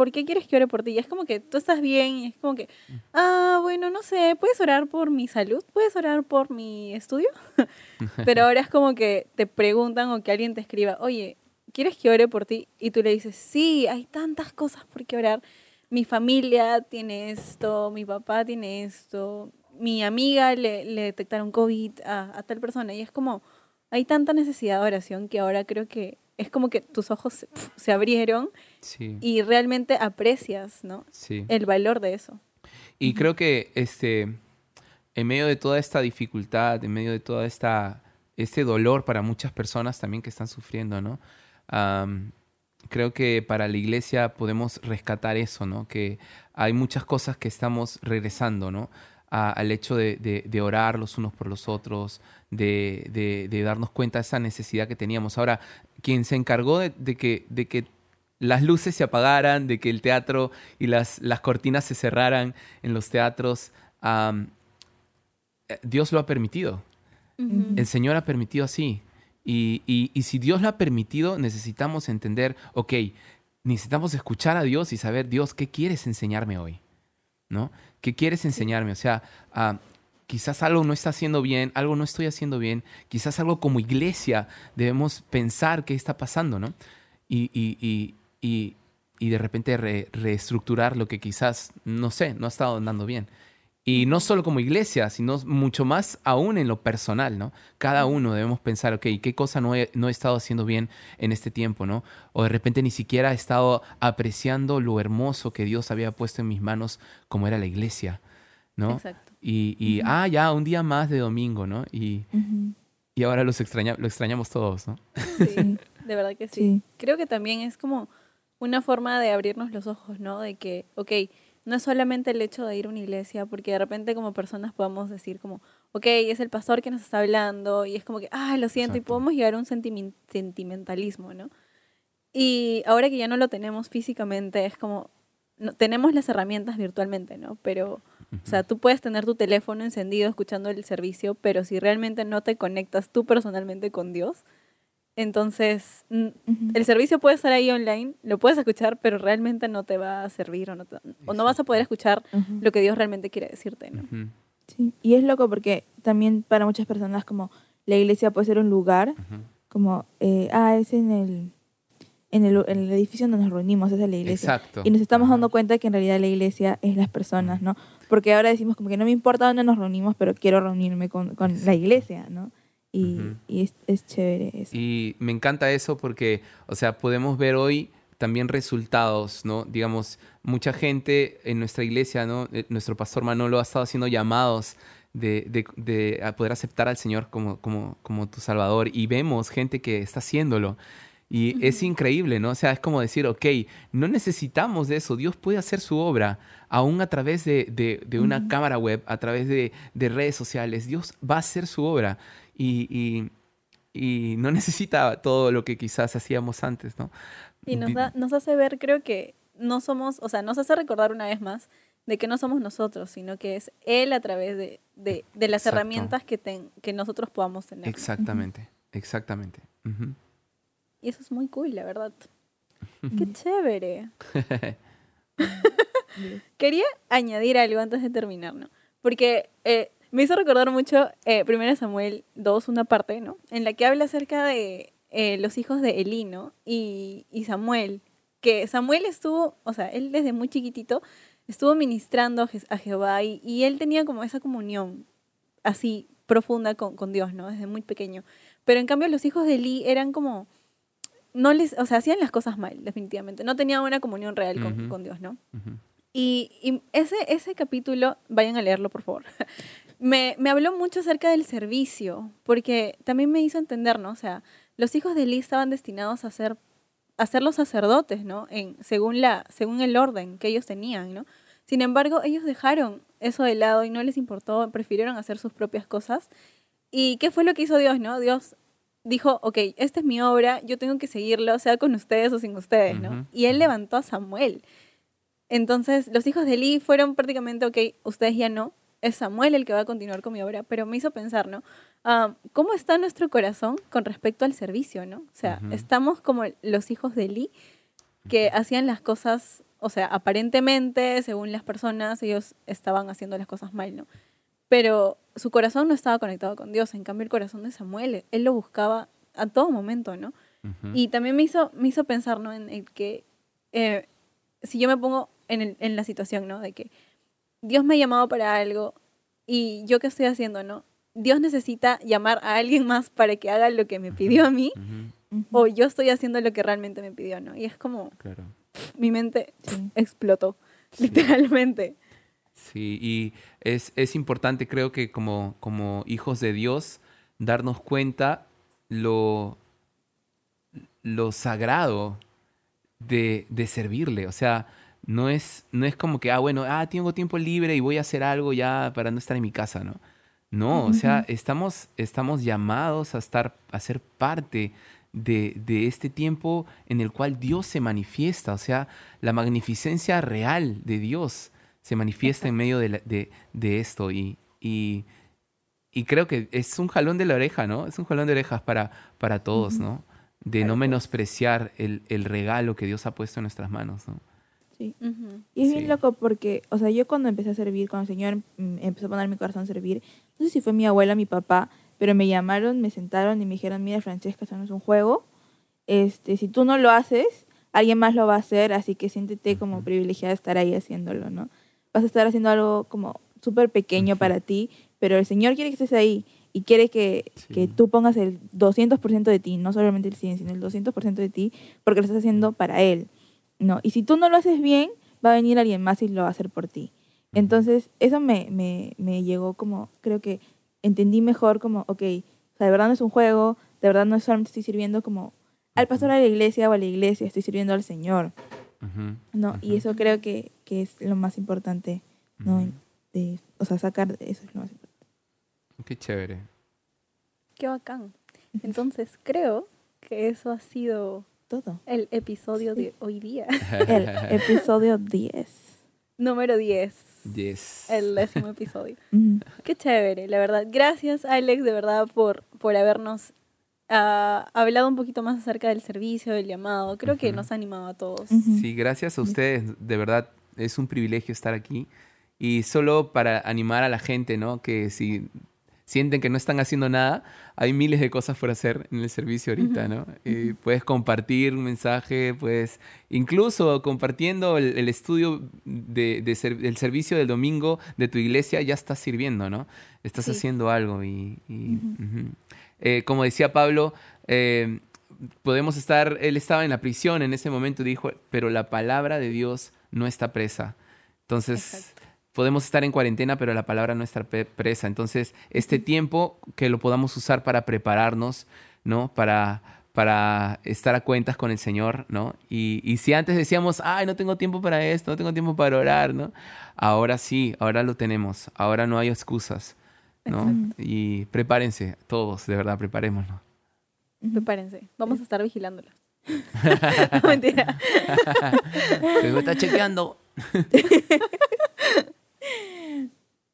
¿por qué quieres que ore por ti? Y es como que tú estás bien y es como que, ah, bueno, no sé, ¿puedes orar por mi salud? ¿Puedes orar por mi estudio? Pero ahora es como que te preguntan o que alguien te escriba, oye, ¿quieres que ore por ti? Y tú le dices, sí, hay tantas cosas por qué orar. Mi familia tiene esto, mi papá tiene esto, mi amiga le, le detectaron COVID a, a tal persona. Y es como, hay tanta necesidad de oración que ahora creo que es como que tus ojos se, se abrieron Sí, y realmente aprecias, ¿no? sí. El valor de eso. Y creo que este, en medio de toda esta dificultad, en medio de toda esta este dolor para muchas personas también que están sufriendo, ¿no? Creo que para la iglesia podemos rescatar eso, ¿no? Que hay muchas cosas que estamos regresando, ¿no? A- al hecho de, de- de orar los unos por los otros, de, de- de darnos cuenta de esa necesidad que teníamos. Ahora, quien se encargó de, de que, de que las luces se apagaran, de que el teatro y las, las cortinas se cerraran en los teatros, eh, Dios lo ha permitido. Ujú. El Señor ha permitido así. Y, y- y si Dios lo ha permitido, necesitamos entender, ok, necesitamos escuchar a Dios y saber, Dios, ¿qué quieres enseñarme hoy? ¿No? ¿Qué quieres enseñarme? O sea, ah, quizás algo no está haciendo bien, algo no estoy haciendo bien, quizás algo como iglesia debemos pensar qué está pasando, ¿no? Y, y- y- y- y de repente re- reestructurar lo que quizás, no sé, no ha estado andando bien. Y no solo como iglesia, sino mucho más aún en lo personal, ¿no? Cada uno debemos pensar, ok, ¿qué cosa no he, no he estado haciendo bien en este tiempo, ¿no? O de repente ni siquiera he estado apreciando lo hermoso que Dios había puesto en mis manos como era la iglesia, ¿no? Exacto. Y, y, ah, ya, un día más de domingo, ¿no? Y, y ahora los extraña, lo extrañamos todos, ¿no? Sí, de verdad que sí. Sí. Creo que también es como una forma de abrirnos los ojos, ¿no? De que, ok, no es solamente el hecho de ir a una iglesia, porque de repente como personas podemos decir como, ok, es el pastor que nos está hablando y es como que, ah, lo siento, y podemos llegar a un sentimentalismo, ¿no? Y ahora que ya no lo tenemos físicamente, es como, no, tenemos las herramientas virtualmente, ¿no? Pero, o sea, tú puedes tener tu teléfono encendido escuchando el servicio, pero si realmente no te conectas tú personalmente con Dios, entonces el servicio puede estar ahí online, lo puedes escuchar, pero realmente no te va a servir o no, te- o no vas a poder escuchar lo que Dios realmente quiere decirte, ¿no? Sí, y es loco porque también para muchas personas como la iglesia puede ser un lugar, como, eh, ah, es en el, en el, en el edificio donde nos reunimos, esa es la iglesia. Exacto. Y nos estamos dando cuenta que en realidad la iglesia es las personas, ¿no? Porque ahora decimos como que no me importa dónde nos reunimos, pero quiero reunirme con, con la iglesia, ¿no? Y, Ujú. y es, es chévere eso. Y me encanta eso porque, o sea, podemos ver hoy también resultados, ¿no? Digamos, mucha gente en nuestra iglesia, ¿no? Eh, Nuestro pastor Manolo ha estado haciendo llamados de, de- de a poder aceptar al Señor como, como, como tu Salvador y vemos gente que está haciéndolo. Y es increíble, ¿no? O sea, es como decir, ok, no necesitamos de eso, Dios puede hacer su obra aún a través de, de- de una cámara web, a través de, de redes sociales, Dios va a hacer su obra. Y, y- y no necesita todo lo que quizás hacíamos antes, ¿no? Y nos, da- nos hace ver, creo que no somos, o sea, nos hace recordar una vez más de que no somos nosotros, sino que es Él a través de, de, de las Exacto. herramientas que, ten- que nosotros podamos tener. Exactamente, exactamente. Y eso es muy cool, la verdad. Qué chévere. Quería añadir algo antes de terminar, ¿no? Porque eh, me hizo recordar mucho eh, 1 Samuel 2, una parte, ¿no? En la que habla acerca de eh, los hijos de Eli, ¿no? Y, y Samuel, que Samuel estuvo, o sea, él desde muy chiquitito estuvo ministrando a Je- a Jehová y, y él tenía como esa comunión así profunda con, con Dios, ¿no? Desde muy pequeño. Pero en cambio los hijos de Eli eran como, no les, o sea, hacían las cosas mal, definitivamente. No tenían una comunión real con, Ujú. con Dios, ¿no? Ujú. Y, y ese, ese capítulo, vayan a leerlo, por favor. Me, me habló mucho acerca del servicio, porque también me hizo entender, ¿no? O sea, los hijos de Eli estaban destinados a ser, a ser los sacerdotes, ¿no? En, según, la, según el orden que ellos tenían, ¿no? Sin embargo, ellos dejaron eso de lado y no les importó, prefirieron hacer sus propias cosas. ¿Y qué fue lo que hizo Dios, no? Dios dijo, ok, esta es mi obra, yo tengo que seguirlo, sea con ustedes o sin ustedes, ¿no? Y él levantó a Samuel. Entonces, los hijos de Eli fueron prácticamente, ok, ustedes ya no, es Samuel el que va a continuar con mi obra, pero me hizo pensar, ¿no? Ah, ¿Cómo está nuestro corazón con respecto al servicio, ¿no? O sea, estamos como los hijos de Eli que hacían las cosas, o sea, aparentemente, según las personas, ellos estaban haciendo las cosas mal, ¿no? Pero su corazón no estaba conectado con Dios, en cambio el corazón de Samuel, él lo buscaba a todo momento, ¿no? Y también me hizo, me hizo pensar, ¿no? En el que, eh, si yo me pongo en, el- en la situación, ¿no? De que Dios me ha llamado para algo y yo qué estoy haciendo, ¿no? Dios necesita llamar a alguien más para que haga lo que me pidió a mí o yo estoy haciendo lo que realmente me pidió, ¿no? Y es como, Claro. mi mente Sí. explotó, Sí. literalmente. Sí, y es, es importante, creo que como, como hijos de Dios, darnos cuenta lo, lo sagrado de, de servirle. O sea, no es, no es como que, ah, bueno, ah, tengo tiempo libre y voy a hacer algo ya para no estar en mi casa, ¿no? No, o sea, estamos, estamos llamados a estar, a ser parte de, de este tiempo en el cual Dios se manifiesta. O sea, la magnificencia real de Dios se manifiesta en medio de, la- de- de esto. Y, y, y creo que es un jalón de la oreja, ¿no? Es un jalón de orejas para, para todos. ¿no? De no menospreciar el, el regalo que Dios ha puesto en nuestras manos, ¿no? Sí. Y es Sí. bien loco porque, o sea, yo cuando empecé a servir, cuando el Señor mm, empezó a poner mi corazón a servir, no sé si fue mi abuela o mi papá, pero me llamaron, me sentaron y me dijeron, mira Francesca, eso no es un juego. Este, si tú no lo haces, alguien más lo va a hacer, así que siéntete como privilegiada de estar ahí haciéndolo, ¿no? Vas a estar haciendo algo como súper pequeño para ti, pero el Señor quiere que estés ahí y quiere que, Sí. que tú pongas el 200% de ti, no solamente el 100, sino el 200% de ti, porque lo estás haciendo para Él, ¿no? Y si tú no lo haces bien, va a venir alguien más y lo va a hacer por ti. Entonces, eso me, me, me llegó como, creo que entendí mejor como, ok, o sea, de verdad no es un juego, de verdad no solamente estoy sirviendo como al pastor de la iglesia o a la iglesia, estoy sirviendo al Señor, ¿no? Y ujú, eso creo que, que es lo más importante, ¿no? ujú. De, o sea, sacar de eso es lo más importante. Qué chévere. Qué bacán. Entonces, creo que eso ha sido Todo. el episodio de hoy día. El episodio 10. Número 10. Yes. El décimo episodio. Qué chévere, la verdad. Gracias, Alex, de verdad, por, por habernos ah, hablado un poquito más acerca del servicio, del llamado. Creo que Ujú. nos ha animado a todos. Ujú. Sí, gracias a ustedes. De verdad, es un privilegio estar aquí. Y solo para animar a la gente, ¿no? Que si sienten que no están haciendo nada, hay miles de cosas por hacer en el servicio ahorita, ¿no? Y puedes compartir un mensaje, puedes incluso compartiendo el, el estudio de, de ser- del servicio del domingo de tu iglesia, ya estás sirviendo, ¿no? Estás Sí. haciendo algo. Y, y, Ujú. ujú. Eh, como decía Pablo, eh, podemos estar, él estaba en la prisión en ese momento dijo, pero la palabra de Dios no está presa. Entonces, Exacto. podemos estar en cuarentena, pero la palabra no está presa. Entonces, este tiempo que lo podamos usar para prepararnos, ¿no? Para, para estar a cuentas con el Señor, ¿no? Y, y si antes decíamos, ay, no tengo tiempo para esto, no tengo tiempo para orar, ¿no? Ahora sí, ahora lo tenemos. Ahora no hay excusas, ¿no? Y prepárense, todos, de verdad, preparémonos. Prepárense. Vamos a estar vigilándolos. no, mentira. Se me está chequeando.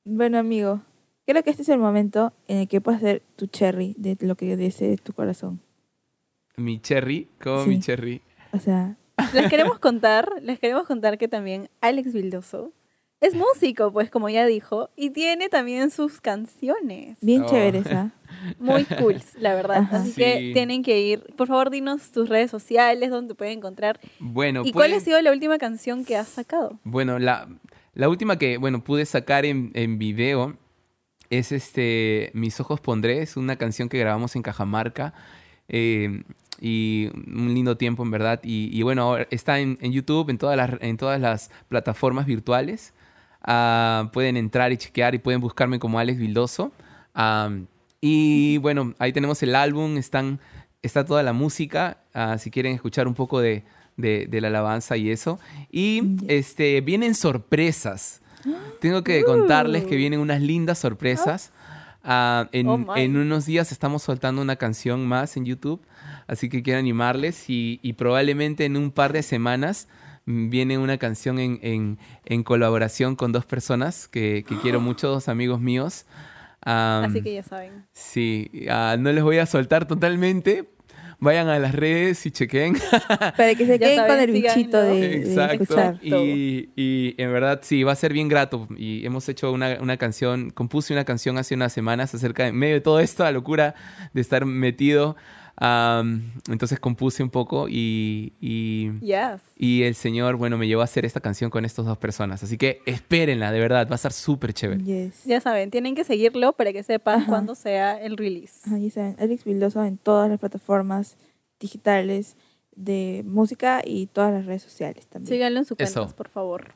Bueno, amigo, creo que este es el momento en el que puedes hacer tu cherry de lo que desee tu corazón. Mi cherry, como mi cherry. O sea, Les queremos contar, les queremos contar que también Alex Vildoso es músico, pues como ya dijo, y tiene también sus canciones. Bien Oh. chévere esa. Muy cool, la verdad. Ajá. Así Sí. que tienen que ir. Por favor, dinos tus redes sociales, donde te pueden encontrar. Bueno, ¿Y cuál ha sido la última canción que has sacado? Bueno, la, la última que, bueno, pude sacar en, en video es este Mis Ojos Pondré, es una canción que grabamos en Cajamarca. eh, y un lindo tiempo, en verdad. Y, y bueno, ahora está en, en YouTube, en todas las, en todas las plataformas virtuales. Ah, pueden entrar y chequear y pueden buscarme como Alex Vildoso. Ah, y bueno, ahí tenemos el álbum, están, está toda la música, ah, si quieren escuchar un poco de, de- de la alabanza y eso. Y este, vienen sorpresas. Tengo que contarles que vienen unas lindas sorpresas. Ah, en, Oh, en unos días estamos soltando una canción más en YouTube, así que quiero animarles y, y probablemente en un par de semanas viene una canción en, en- en colaboración con dos personas que, que quiero mucho, dos amigos míos. Am, Así que ya saben. Sí, ah, no les voy a soltar totalmente. Vayan a las redes y chequen. Para que se Ya queden con el bichito de, de Exacto. escuchar. Y, y en verdad sí, va a ser bien grato. Y hemos hecho una, una canción, compuse una canción hace unas semanas acerca de, en medio de toda esta locura de estar metido. Am, entonces compuse un poco y, y, Yes. y el Señor, bueno, me llevó a hacer esta canción con estas dos personas. Así que espérenla, de verdad, va a estar súper chévere. Yes. Ya saben, tienen que seguirlo para que sepan cuándo sea el release. Ahí saben, Alex Vildoso en todas las plataformas digitales de música y todas las redes sociales también. Síganlo en su Eso. cuenta, por favor.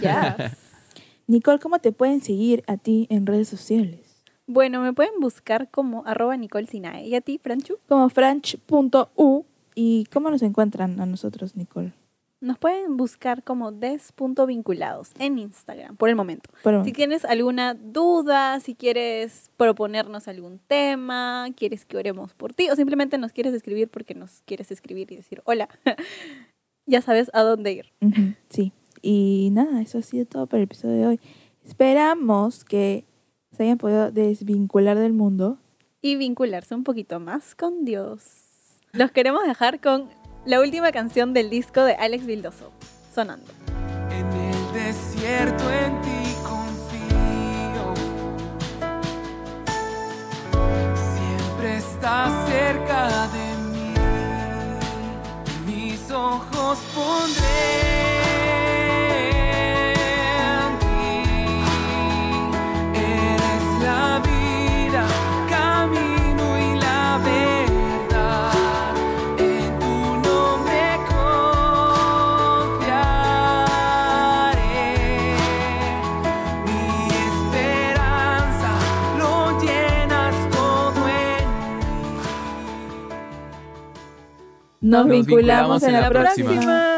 Yes. Nicole, ¿cómo te pueden seguir a ti en redes sociales? Bueno, me pueden buscar como arroba Nicole Sinae. ¿Y a ti, Franchu? Como franch.u. ¿Y cómo nos encuentran a nosotros, Nicole? Nos pueden buscar como des.vinculados en Instagram, por el momento. Pero, Si tienes alguna duda, si quieres proponernos algún tema, quieres que oremos por ti o simplemente nos quieres escribir porque nos quieres escribir y decir hola, ya sabes a dónde ir. Sí. Y nada, eso ha sido todo para el episodio de hoy. Esperamos que se hayan podido desvincular del mundo. Y vincularse un poquito más con Dios. Los queremos dejar con la última canción del disco de Alex Vildoso, sonando. En el desierto en ti confío. Siempre estás cerca de mí. Mis ojos pondré Nos, Nos vinculamos, en la próxima. próxima.